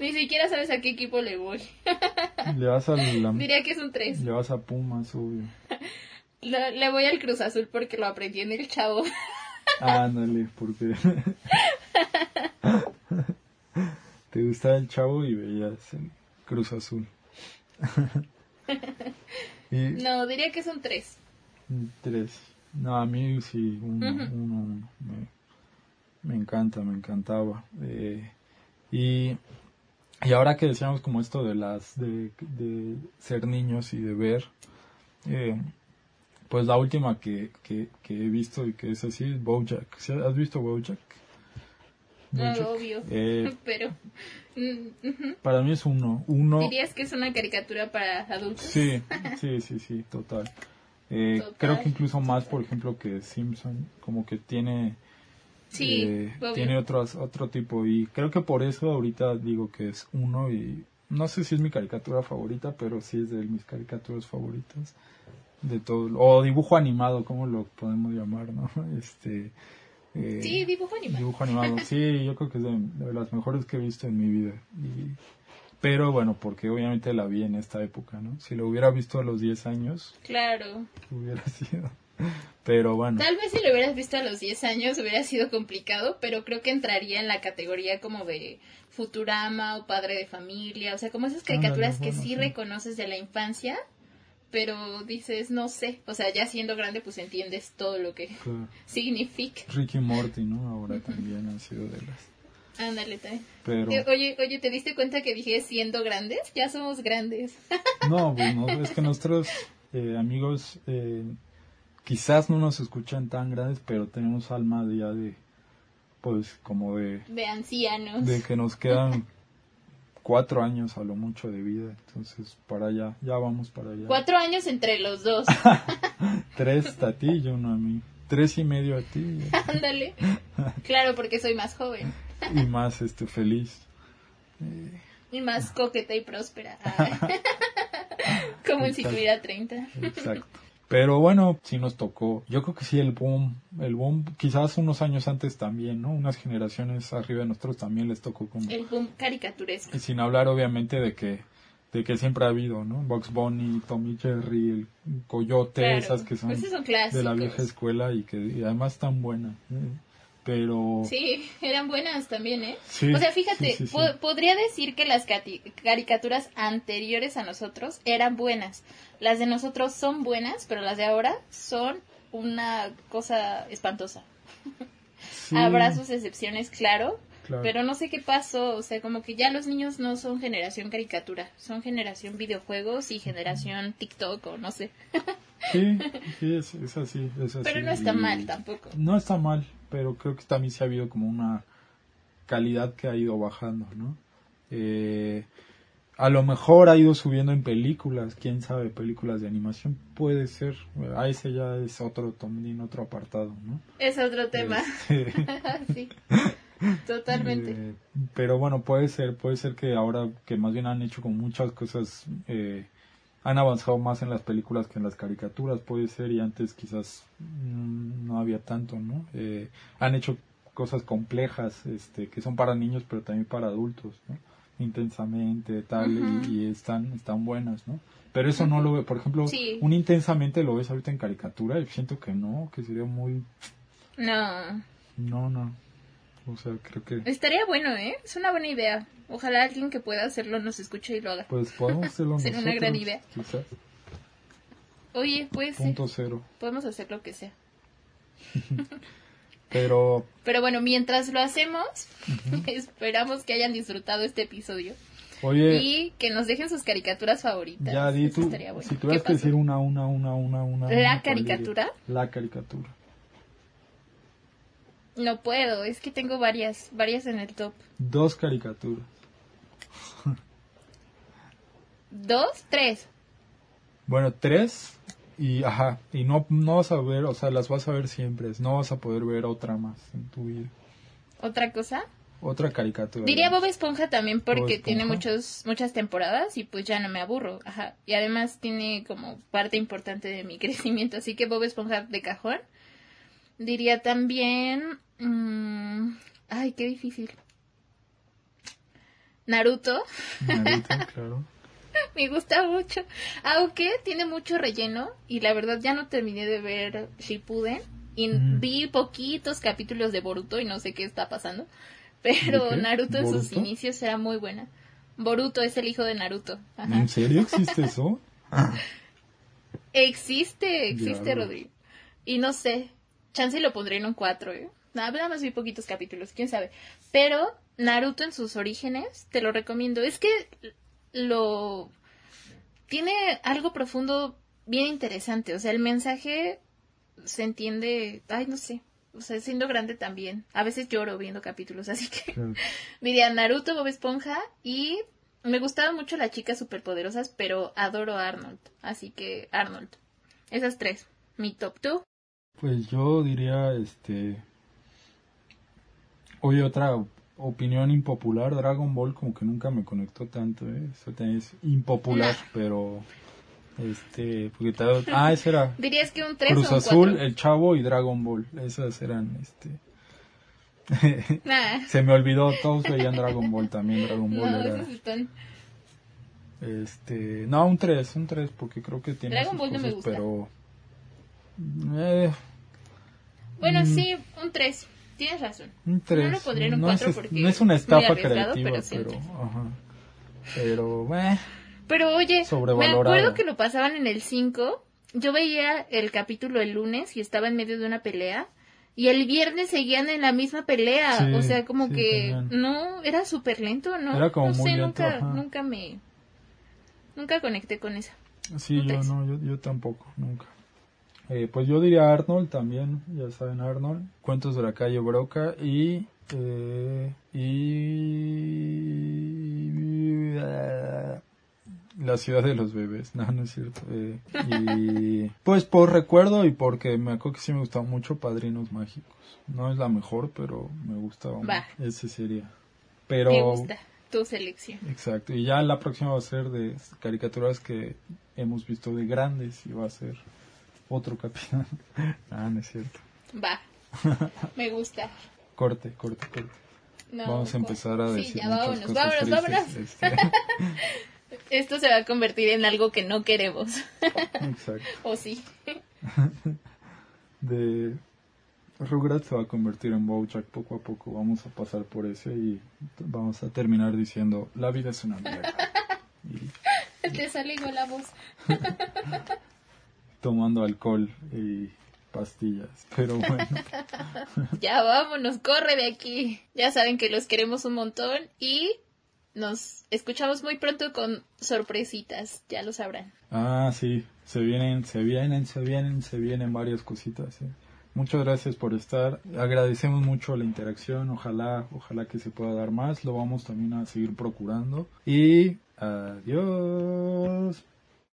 Ni siquiera sabes a qué equipo le voy. Le vas a la, Diría que es un 3. le vas a Pumas, obvio. Le, le voy al Cruz Azul porque lo aprendí en el chavo. Ándale, porque te gustaba el chavo y veías el Cruz Azul. y No, diría que es un 3. tres. No, a mí sí, uno, Ujú. uno, uno. Me, me encanta, me encantaba. Eh, y, y ahora que decíamos como esto de las, de, de ser niños y de ver, eh, pues la última que, que, que he visto y que es así es Bojack. ¿Has visto Bojack? No, Bojack. obvio. Eh, Pero, mm, para mí es uno. Uno. ¿dirías que es una caricatura para adultos? Sí, sí, sí, sí, total. Eh. Creo que incluso más, por ejemplo, que Simpson, como que tiene Sí, Eh, tiene otros, otro tipo y creo que por eso ahorita digo que es uno y no sé si es mi caricatura favorita, pero sí es de mis caricaturas favoritas de todo, o dibujo animado, como lo podemos llamar, ¿no? Este, eh, Sí, dibujo animado. Dibujo animado, sí, yo creo que es de, de las mejores que he visto en mi vida. Y- pero bueno, porque obviamente la vi en esta época, ¿no? Si lo hubiera visto a los 10 años, Claro. hubiera sido. Pero bueno, Tal vez si lo hubieras visto a los 10 años hubiera sido complicado, pero creo que entraría en la categoría como de Futurama o Padre de Familia, o sea, como esas caricaturas que bueno, sí sí. reconoces de la infancia, pero dices, no sé, o sea, ya siendo grande pues entiendes todo lo que claro. significa. Ricky Morty, ¿no? Ahora también han sido de las. Ándale, también. Pero Eh, Oye, oye, ¿te diste cuenta que dije siendo grandes? Ya somos grandes. no, pues no, es que nuestros eh, amigos eh, quizás no nos escuchan tan grandes, pero tenemos alma de ya de, pues como de, De ancianos. de que nos quedan cuatro años a lo mucho de vida, entonces para allá, ya vamos para allá. Cuatro años entre los dos. Tres a ti y uno a mí. Tres y medio a ti Ándale. Claro, porque soy más joven. Y más este feliz. Y más coqueta y próspera. Como si tuviera 30. Exacto. Pero bueno, sí nos tocó. Yo creo que sí el boom, el boom, quizás unos años antes también, ¿no? Unas generaciones arriba de nosotros también les tocó como. El boom caricaturesco. Y sin hablar obviamente de que de que siempre ha habido, ¿no? Box Bunny, Tommy Jerry, el Coyote, Claro. esas que son clásicos. de la vieja escuela y que y además están buenas. ¿eh? Pero Sí, eran buenas también, ¿eh? Sí, o sea, fíjate, sí, sí, sí. po- podría decir que las caricaturas anteriores a nosotros eran buenas. Las de nosotros son buenas, pero las de ahora son una cosa espantosa. sí, Habrá sus excepciones, claro, claro. pero no sé qué pasó. O sea, como que ya los niños no son generación caricatura, son generación videojuegos y generación TikTok o no sé. Sí, sí, es, es así, es así. Pero no está Y- mal tampoco. No está mal, pero creo que también se ha habido como una calidad que ha ido bajando, ¿no? Eh, a lo mejor ha ido subiendo en películas, quién sabe, películas de animación, puede ser. A ese ya es otro también, otro apartado, ¿no? Es otro tema. Este, sí, totalmente. eh, pero bueno, puede ser, puede ser que ahora que más bien han hecho con muchas cosas, eh, han avanzado más en las películas que en las caricaturas, puede ser, y antes quizás mm, no había tanto, ¿no? Eh, han hecho cosas complejas, este, que son para niños, pero también para adultos, ¿no? Intensamente, tal, y- están, están buenas, ¿no? Pero eso no lo ve, por ejemplo, Sí. un intensamente lo ves ahorita en caricatura y siento que no, que sería muy, No, no, no. O sea, creo que estaría bueno, ¿eh? Es una buena idea. Ojalá alguien que pueda hacerlo nos escuche y lo haga. Pues podemos hacerlo Sería una gran idea. Quizás. Oye, pues Punto cero. podemos hacer lo que sea. Pero Pero bueno, mientras lo hacemos, esperamos que hayan disfrutado este episodio Oye, y que nos dejen sus caricaturas favoritas. ya di tú, bueno. si ¿Qué tuvieras que decir una, una, una, una, una. ¿La una, ¿cuál caricatura? La caricatura. No puedo, es que tengo varias, varias en el top. Dos caricaturas. ¿Dos? ¿Tres? Bueno, tres y, ajá, y no, no vas a ver, o sea, las vas a ver siempre, no vas a poder ver otra más en tu vida. ¿Otra cosa? Otra caricatura. Diría. Bob Esponja también porque Esponja. tiene muchos, muchas temporadas y pues ya no me aburro. Ajá. Y además tiene como parte importante de mi crecimiento. Así que Bob Esponja de cajón. Diría también... mm, ay, qué difícil. Naruto. Naruto, claro. me gusta mucho. Aunque tiene mucho relleno y la verdad ya no terminé de ver Shippuden. Y Mm. vi poquitos capítulos de Boruto y no sé qué está pasando. Pero. Naruto en sus inicios era muy buena. Boruto es el hijo de Naruto. Ajá. ¿En serio existe eso? Existe, existe. Rodrigo. Y no sé, chance lo pondré en un 4, ¿eh? Nada más vi poquitos capítulos, quién sabe. Pero Naruto en sus orígenes, te lo recomiendo. Es que lo... Tiene algo profundo bien interesante. O sea, el mensaje se entiende... Ay, no sé. O sea, siendo grande también. A veces lloro viendo capítulos, así que... Claro. Diría Naruto, Bob Esponja y me gustaban mucho las chicas superpoderosas, pero adoro a Arnold. Así que Arnold. Esas tres. Mi top two. Pues yo diría, este, Oye, otra opinión impopular, Dragon Ball como que nunca me conectó tanto, ¿eh? Eso también es impopular, pero... Este, porque tal- ah, ese era ¿Dirías que un 3 Cruz o un Azul, 4? El Chavo y Dragon Ball. Esas eran, este... Nah, Se me olvidó, todos veían Dragon Ball también, Dragon Ball no, era... están... Este, no, un 3, un 3, porque creo que tiene Dragon Ball no me cosas, gusta. pero... Eh, Bueno, Mm. sí, un 3. Tienes razón. un 3. No lo pondré en un no, 4 es, porque no es una estafa creativa, pero pero... Ajá. Pero, eh, Pero oye, me acuerdo que lo pasaban en el 5. Yo veía el capítulo el lunes y estaba en medio de una pelea. Y el viernes seguían en la misma pelea. Sí, o sea, como sí, que tenían. no, era súper lento, ¿no? Era como no muy sé, lento, nunca, ajá. nunca me... Nunca conecté con esa. sí, yo no, yo, yo tampoco, nunca. Eh, pues yo diría Arnold también, ya saben Arnold, Cuentos de la calle Broca y... Eh, y... La ciudad de los bebés, no, no es cierto. Eh, y pues por recuerdo y porque me acuerdo que sí me gustaba mucho Padrinos Mágicos. No es la mejor, pero me gustaba. mucho. Ese sería. Pero Me gusta tu selección. Exacto, y ya la próxima va a ser de caricaturas que hemos visto de grandes y va a ser otro capítulo. ah, no es cierto. Va. Me gusta. Corte, corte, corte. No, Vamos a empezar a sí, decir ya, muchas vámonos, cosas vámonos, vámonos. Este, Esto se va a convertir en algo que no queremos. exacto. o sí. De Rugrats se va a convertir en Bojack poco a poco. Vamos a pasar por ese y vamos a terminar diciendo la vida es una mierda. Y Te sale igual la voz. Tomando alcohol y pastillas. Pero bueno. Ya vámonos, corre de aquí. Ya saben que los queremos un montón y nos escuchamos muy pronto con sorpresitas, ya lo sabrán. Ah, sí, se vienen, se vienen, se vienen, se vienen varias cositas. ¿eh? Muchas gracias por estar. Agradecemos mucho la interacción. Ojalá, ojalá que se pueda dar más. Lo vamos también a seguir procurando. Y adiós.